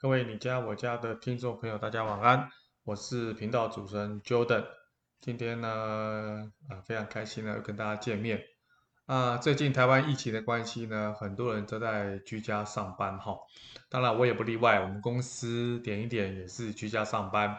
各位你家我家的听众朋友，大家晚安，我是频道主持人 Jordan。今天呢，啊，非常开心呢，跟大家见面。啊，最近台湾疫情的关系呢，很多人都在居家上班哈。当然我也不例外，我们公司点一点也是居家上班。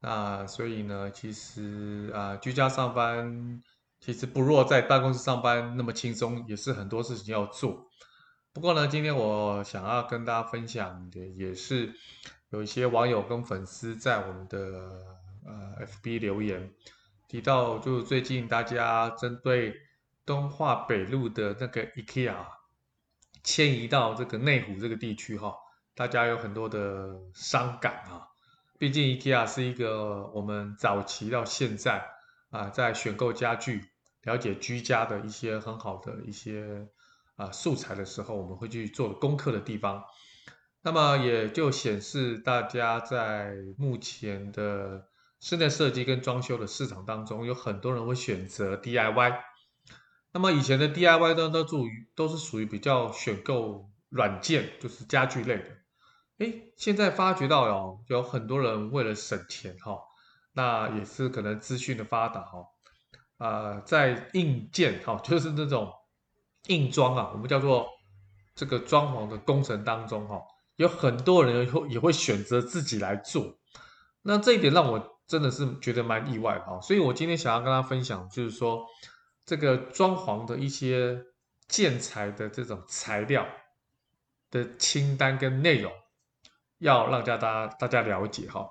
那所以呢，其实啊，居家上班其实不若在办公室上班那么轻松，也是很多事情要做。不过呢，今天我想要跟大家分享的也是有一些网友跟粉丝在我们的呃 FB 留言，提到就最近大家针对东化北路的那个 IKEA 迁移到这个内湖这个地区哈，大家有很多的伤感啊。毕竟 IKEA 是一个我们早期到现在啊，在选购家具、了解居家的一些很好的一些。啊，素材的时候我们会去做功课的地方，那么也就显示大家在目前的室内设计跟装修的市场当中，有很多人会选择 DIY。那么以前的 DIY 呢，都属于都是属于比较选购软件，就是家具类的。诶，现在发觉到哦，有很多人为了省钱哈，那也是可能资讯的发达哈，啊，在硬件哈，就是那种。硬装啊，我们叫做这个装潢的工程当中哈，有很多人会也会选择自己来做，那这一点让我真的是觉得蛮意外的哈，所以我今天想要跟大家分享，就是说这个装潢的一些建材的这种材料的清单跟内容，要让大家大家了解哈，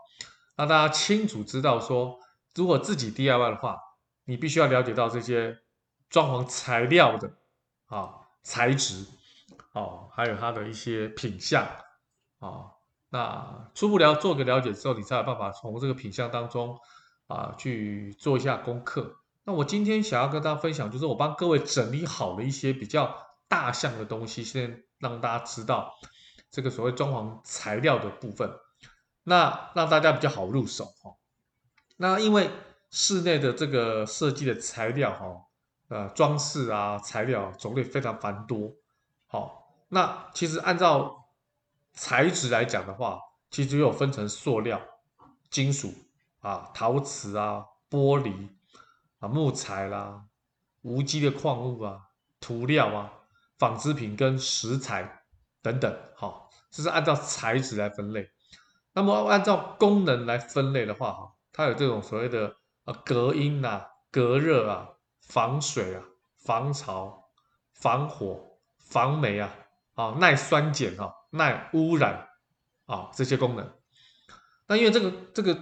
让大家清楚知道说，如果自己 DIY 的话，你必须要了解到这些装潢材料的。啊，材质，哦，还有它的一些品相，啊，那初步了做个了解之后，你才有办法从这个品相当中啊去做一下功课。那我今天想要跟大家分享，就是我帮各位整理好了一些比较大项的东西，先让大家知道这个所谓装潢材料的部分，那让大家比较好入手哈。那因为室内的这个设计的材料哈。呃，装饰啊，材料种类非常繁多。好，那其实按照材质来讲的话，其实有分成塑料、金属啊、陶瓷啊、玻璃啊、木材啦、无机的矿物啊、涂料啊、纺织品跟石材等等。好，这是按照材质来分类。那么按照功能来分类的话，哈，它有这种所谓的呃隔音啊、隔热啊。防水啊，防潮、防火、防霉啊，啊，耐酸碱啊，耐污染啊，这些功能。那因为这个这个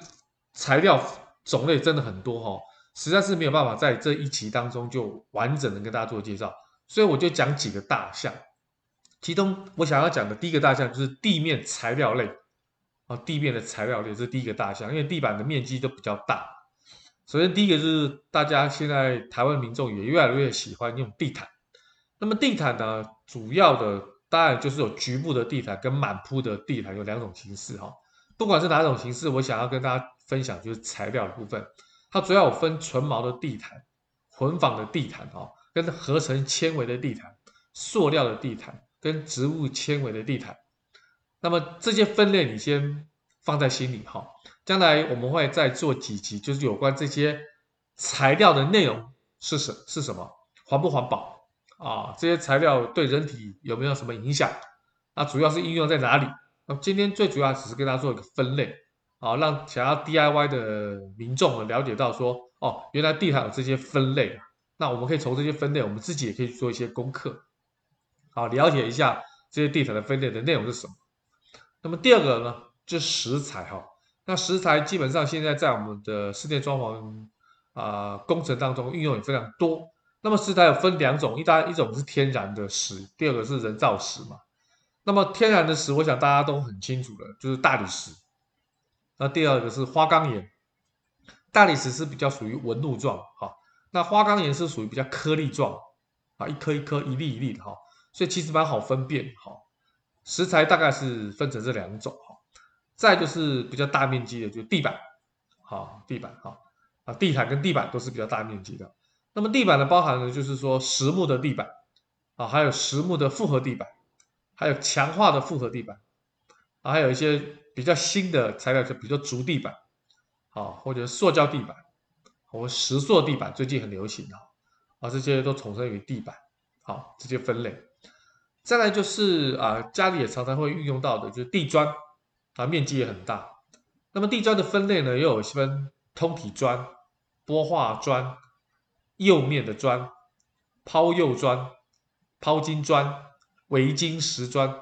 材料种类真的很多哈，实在是没有办法在这一集当中就完整的跟大家做介绍，所以我就讲几个大项。其中我想要讲的第一个大项就是地面材料类啊，地面的材料类这是第一个大项，因为地板的面积都比较大。首先，第一个就是大家现在台湾民众也越来越喜欢用地毯。那么地毯呢，主要的当然就是有局部的地毯跟满铺的地毯，有两种形式哈。不管是哪种形式，我想要跟大家分享就是材料的部分。它主要有分纯毛的地毯、混纺的地毯哈，跟合成纤维的地毯、塑料的地毯跟植物纤维的地毯。那么这些分类你先放在心里哈。将来我们会再做几集，就是有关这些材料的内容是什是什么，环不环保啊？这些材料对人体有没有什么影响？那主要是应用在哪里？那今天最主要只是跟大家做一个分类啊，让想要 DIY 的民众了解到说，哦，原来地毯有这些分类，那我们可以从这些分类，我们自己也可以做一些功课，好，了解一下这些地毯的分类的内容是什么。那么第二个呢，就是石材哈。那石材基本上现在在我们的室内装潢啊、工程当中运用也非常多。那么石材有分两种，一大一种是天然的石，第二个是人造石嘛。那么天然的石，我想大家都很清楚的，就是大理石。那第二个是花岗岩，大理石是比较属于纹路状哈，那花岗岩是属于比较颗粒状啊，一颗一颗、一粒一粒的哈，所以其实蛮好分辨哈。石材大概是分成这两种。再就是比较大面积的，就是地板，好，地板，好，啊，地毯跟地板都是比较大面积的。那么地板呢，包含的就是说实木的地板，啊，还有实木的复合地板，还有强化的复合地板，啊，还有一些比较新的材料，就比如说竹地板，啊，或者塑胶地板，或石塑地板，最近很流行的，啊，这些都统称为地板，好，这些分类。再来就是啊，家里也常常会运用到的，就是地砖，啊，面积也很大。那么地砖的分类呢，又有分通体砖、玻化砖、釉面的砖、抛釉砖、抛金砖、微晶石砖，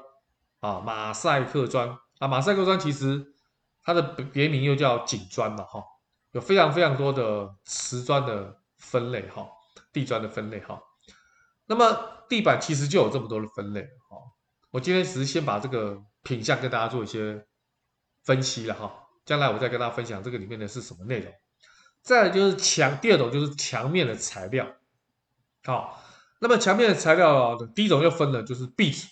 啊，马赛克砖啊，马赛克砖其实它的别名又叫景砖嘛，哈，有非常非常多的瓷砖的分类，哈，地砖的分类，哈。那么地板其实就有这么多的分类，哈。我今天只是先把这个品相跟大家做一些分析了，哈。将来我再跟大家分享这个里面的是什么内容。再就是墙，第二种就是墙面的材料。好，那么墙面的材料第一种又分了，就是壁纸、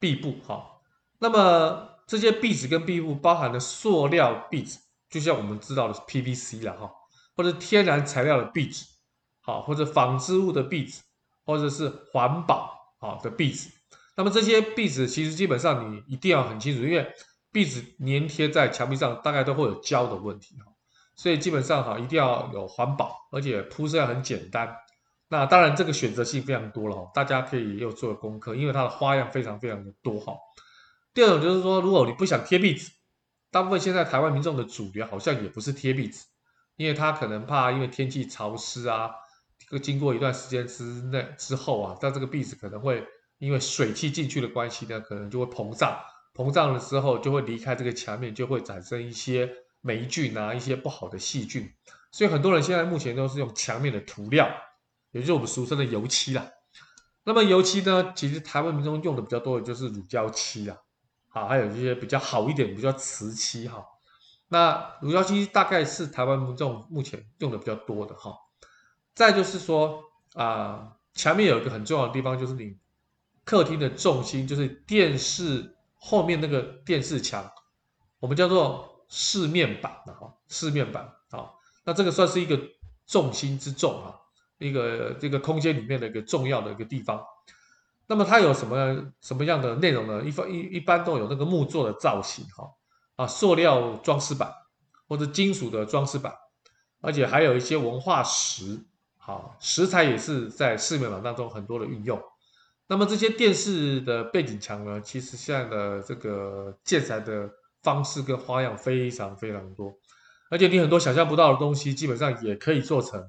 壁布。好，那么这些壁纸跟壁布包含了塑料壁纸，就像我们知道的 PVC 了哈，或者天然材料的壁纸，好，或者纺织物的壁纸，或者是环保好的壁纸。那么这些壁纸其实基本上你一定要很清楚，因为壁纸粘贴在墙壁上，大概都会有胶的问题哈，所以基本上哈一定要有环保，而且铺设要很简单。那当然这个选择性非常多了哈，大家可以有做功课，因为它的花样非常非常的多哈。第二种就是说，如果你不想贴壁纸，大部分现在台湾民众的主流好像也不是贴壁纸，因为他可能怕因为天气潮湿啊，经过一段时间之内之后啊，但这个壁纸可能会因为水汽进去的关系呢，可能就会膨胀。膨胀了之后，就会离开这个墙面，就会产生一些霉菌啊，一些不好的细菌。所以很多人现在目前都是用墙面的涂料，也就是我们俗称的油漆啦。那么油漆呢，其实台湾民众用的比较多的就是乳胶漆啦，啊，还有一些比较好一点，比较瓷漆哈。那乳胶漆大概是台湾民众目前用的比较多的哈。再就是说啊，墙面有一个很重要的地方，就是你客厅的重心，就是电视。后面那个电视墙，我们叫做四面板的哈，视面板啊，那这个算是一个重心之重啊，一个这个空间里面的一个重要的一个地方。那么它有什么什么样的内容呢？一方一一般都有那个木做的造型哈，啊，塑料装饰板或者金属的装饰板，而且还有一些文化石，好，石材也是在四面板当中很多的运用。那么这些电视的背景墙呢，其实现在的这个建材的方式跟花样非常非常多，而且你很多想象不到的东西，基本上也可以做成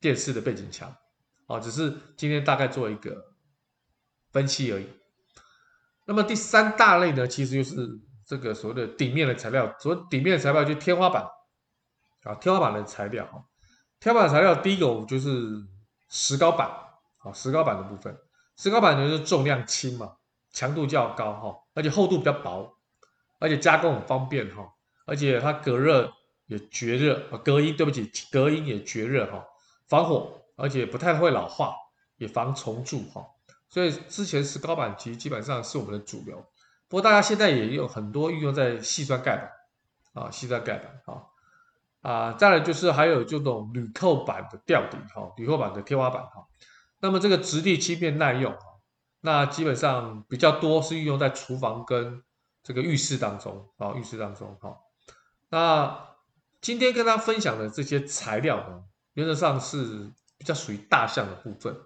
电视的背景墙，啊，只是今天大概做一个分析而已。那么第三大类呢，其实就是这个所谓的顶面的材料，所谓顶面的材料就是天花板，啊，天花板的材料，天花板材料第一个就是石膏板，啊，石膏板的部分。石膏板呢，就是重量轻嘛，强度较高哈，而且厚度比较薄，而且加工很方便哈，而且它隔热也绝热啊，隔音对不起，隔音也绝热哈，防火，而且不太会老化，也防虫蛀哈。所以之前石膏板其实基本上是我们的主流，不过大家现在也有很多运用在细砖盖板啊，细砖盖板啊啊，再来就是还有这种铝扣板的吊顶哈，铝扣板的天花板哈。那么这个质地轻便耐用，那基本上比较多是运用在厨房跟这个浴室当中啊，浴室当中哈。那今天跟大家分享的这些材料呢，原则上是比较属于大项的部分。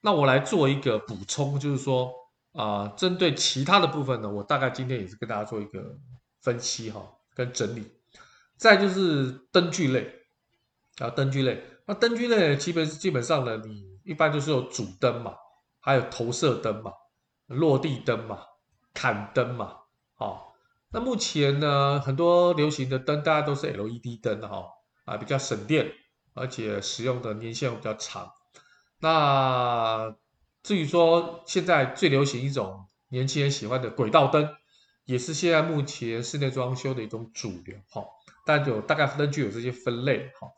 那我来做一个补充，就是说啊，针对其他的部分呢，我大概今天也是跟大家做一个分析哈，跟整理。再就是灯具类啊，灯具类，那灯具类基本基本上呢，你。一般就是有主灯嘛，还有投射灯嘛，落地灯嘛，砍灯嘛，好，那目前呢，很多流行的灯，大家都是 LED 灯哈，啊，比较省电，而且使用的年限比较长。那至于说现在最流行一种年轻人喜欢的轨道灯，也是现在目前室内装修的一种主流哈，但有大概灯具有这些分类哈。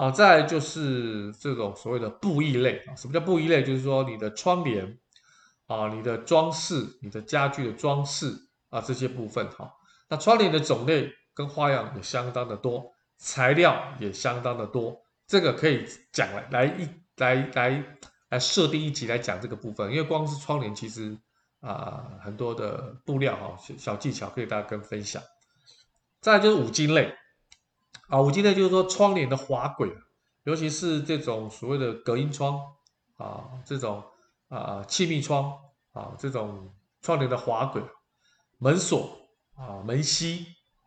啊，再就是这种所谓的布艺类啊，什么叫布艺类？就是说你的窗帘啊，你的装饰，你的家具的装饰啊，这些部分哈。那窗帘的种类跟花样也相当的多，材料也相当的多，这个可以讲来来一来来来设定一集来讲这个部分，因为光是窗帘其实啊、很多的布料哈小小技巧可以大家跟分享。再就是五金类啊，五金类就是说窗帘的滑轨，尤其是这种所谓的隔音窗啊，这种啊气密窗啊，这种窗帘的滑轨、门锁啊、门吸、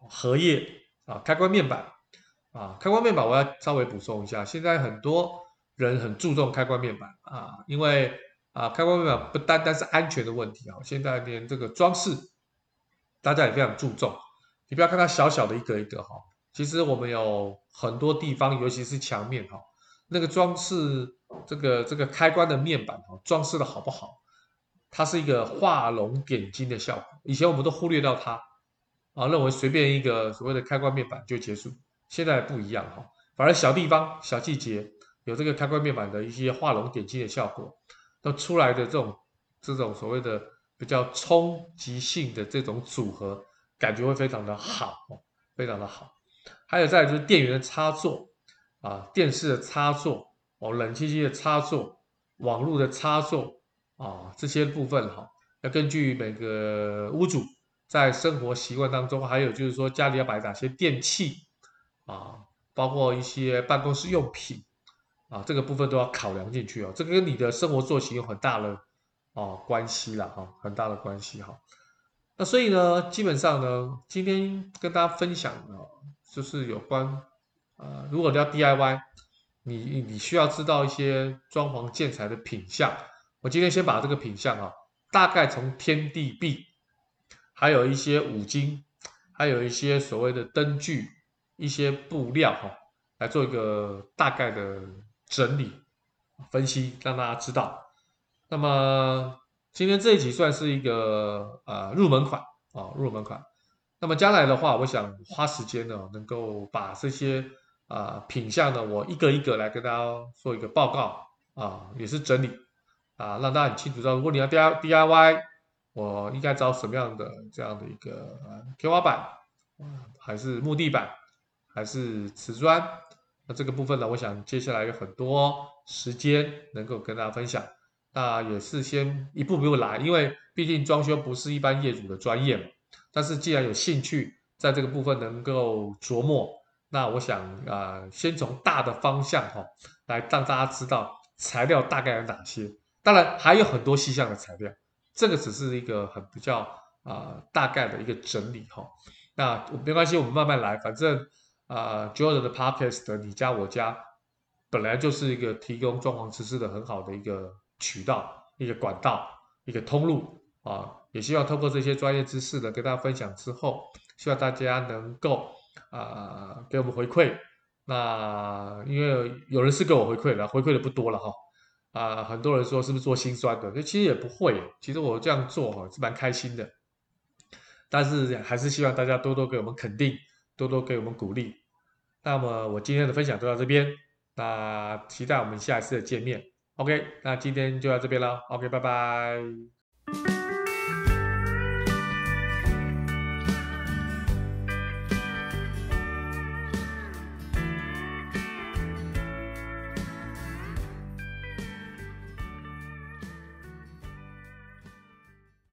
荷叶啊、开关面板啊，开关面板我要稍微补充一下，现在很多人很注重开关面板啊，因为啊开关面板不单单是安全的问题啊，现在连这个装饰大家也非常注重。你不要看它小小的一个一个哈，其实我们有很多地方，尤其是墙面哈，那个装饰这个这个开关的面板哈，装饰的好不好？它是一个画龙点睛的效果。以前我们都忽略到它啊，认为随便一个所谓的开关面板就结束。现在不一样哈，反而小地方、小细节有这个开关面板的一些画龙点睛的效果，都出来的这种这种所谓的比较冲击性的这种组合。感觉会非常的好，非常的好。还有再就是电源的插座啊，电视的插座哦，冷气机的插座，网络的插座啊，这些部分哈，要根据每个屋主在生活习惯当中，还有就是说家里要摆哪些电器啊，包括一些办公室用品啊，这个部分都要考量进去哦。这个跟你的生活作息有很大的哦关系了哈，很大的关系哈。那所以呢，基本上呢，今天跟大家分享的，就是有关，呃，如果你要 DIY，你你需要知道一些装潢建材的品相。我今天先把这个品相啊，大概从天地壁，还有一些五金，还有一些所谓的灯具，一些布料哈，来做一个大概的整理分析，让大家知道。那么。今天这一集算是一个呃入门款啊，入门款。那么将来的话，我想花时间呢，能够把这些啊、品相呢，我一个一个来跟大家做一个报告啊，也是整理啊，让大家很清楚知道，如果你要 DI DIY，我应该找什么样的这样的一个天花板，还是木地板，还是瓷砖？那这个部分呢，我想接下来有很多时间能够跟大家分享。那也是先一步一步来，因为毕竟装修不是一般业主的专业嘛。但是既然有兴趣在这个部分能够琢磨，那我想啊、先从大的方向哈，来让大家知道材料大概有哪些。当然还有很多细项的材料，这个只是一个很比较啊、大概的一个整理哈。那没关系，我们慢慢来，反正啊，Jordan 的 Podcast 你家我家本来就是一个提供装潢知识的很好的一个。渠道一个管道一个通路啊，也希望透过这些专业知识的跟大家分享之后，希望大家能够啊给我们回馈。那因为有人是给我回馈了，回馈的不多了哈啊，很多人说是不是做心酸的？其实也不会，其实我这样做哈是蛮开心的。但是还是希望大家多多给我们肯定，多多给我们鼓励。那么我今天的分享就到这边，那期待我们下一次的见面。OK，那今天就到这边了。OK，拜拜。